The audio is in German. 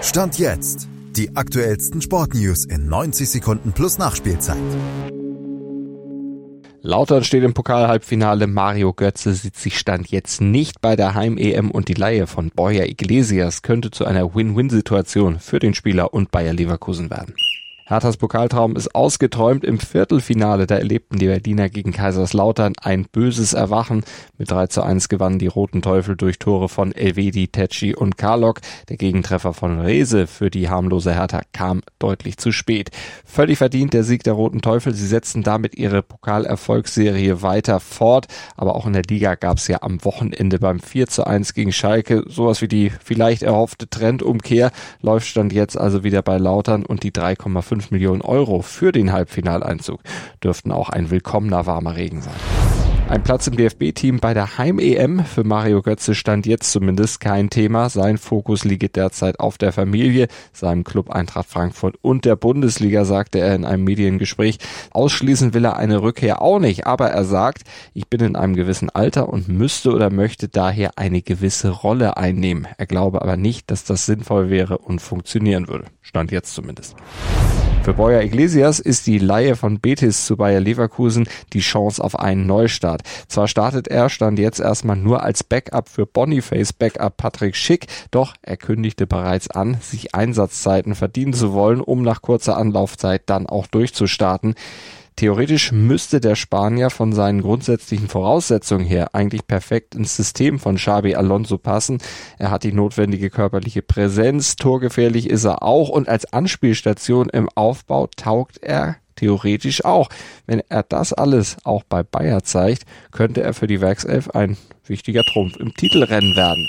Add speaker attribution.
Speaker 1: Stand jetzt. Die aktuellsten Sportnews in 90 Sekunden plus Nachspielzeit.
Speaker 2: Lautern steht im Pokal-Halbfinale. Mario Götze sieht sich Stand jetzt nicht bei der Heim-EM und die Laie von Boyer Iglesias könnte zu einer Win-Win-Situation für den Spieler und Bayer Leverkusen werden. Herthas Pokaltraum ist ausgeträumt. Im Viertelfinale, da erlebten die Berliner gegen Kaiserslautern ein böses Erwachen. Mit 3 zu 1 gewannen die Roten Teufel durch Tore von Elvedi, Tetschi und Karlok. Der Gegentreffer von Rese für die harmlose Hertha kam deutlich zu spät. Völlig verdient der Sieg der Roten Teufel. Sie setzten damit ihre Pokalerfolgsserie weiter fort. Aber auch in der Liga gab es ja am Wochenende beim 4 zu 1 gegen Schalke sowas wie die vielleicht erhoffte Trendumkehr. Läuft stand jetzt also wieder bei Lautern und die 3,5 5 Millionen Euro für den Halbfinaleinzug dürften auch ein willkommener warmer Regen sein. Ein Platz im DFB-Team bei der Heim-EM für Mario Götze stand jetzt zumindest kein Thema. Sein Fokus liegt derzeit auf der Familie, seinem Club Eintracht Frankfurt und der Bundesliga, sagte er in einem Mediengespräch. Ausschließen will er eine Rückkehr auch nicht, aber er sagt, ich bin in einem gewissen Alter und müsste oder möchte daher eine gewisse Rolle einnehmen. Er glaube aber nicht, dass das sinnvoll wäre und funktionieren würde. Stand jetzt zumindest. Für Boyer Iglesias ist die Laie von Betis zu Bayer Leverkusen die Chance auf einen Neustart. Zwar startet er, stand jetzt erstmal nur als Backup für Boniface Backup Patrick Schick, doch er kündigte bereits an, sich Einsatzzeiten verdienen zu wollen, um nach kurzer Anlaufzeit dann auch durchzustarten. Theoretisch müsste der Spanier von seinen grundsätzlichen Voraussetzungen her eigentlich perfekt ins System von Xabi Alonso passen. Er hat die notwendige körperliche Präsenz, torgefährlich ist er auch und als Anspielstation im Aufbau taugt er theoretisch auch. Wenn er das alles auch bei Bayer zeigt, könnte er für die Werkself ein wichtiger Trumpf im Titelrennen werden.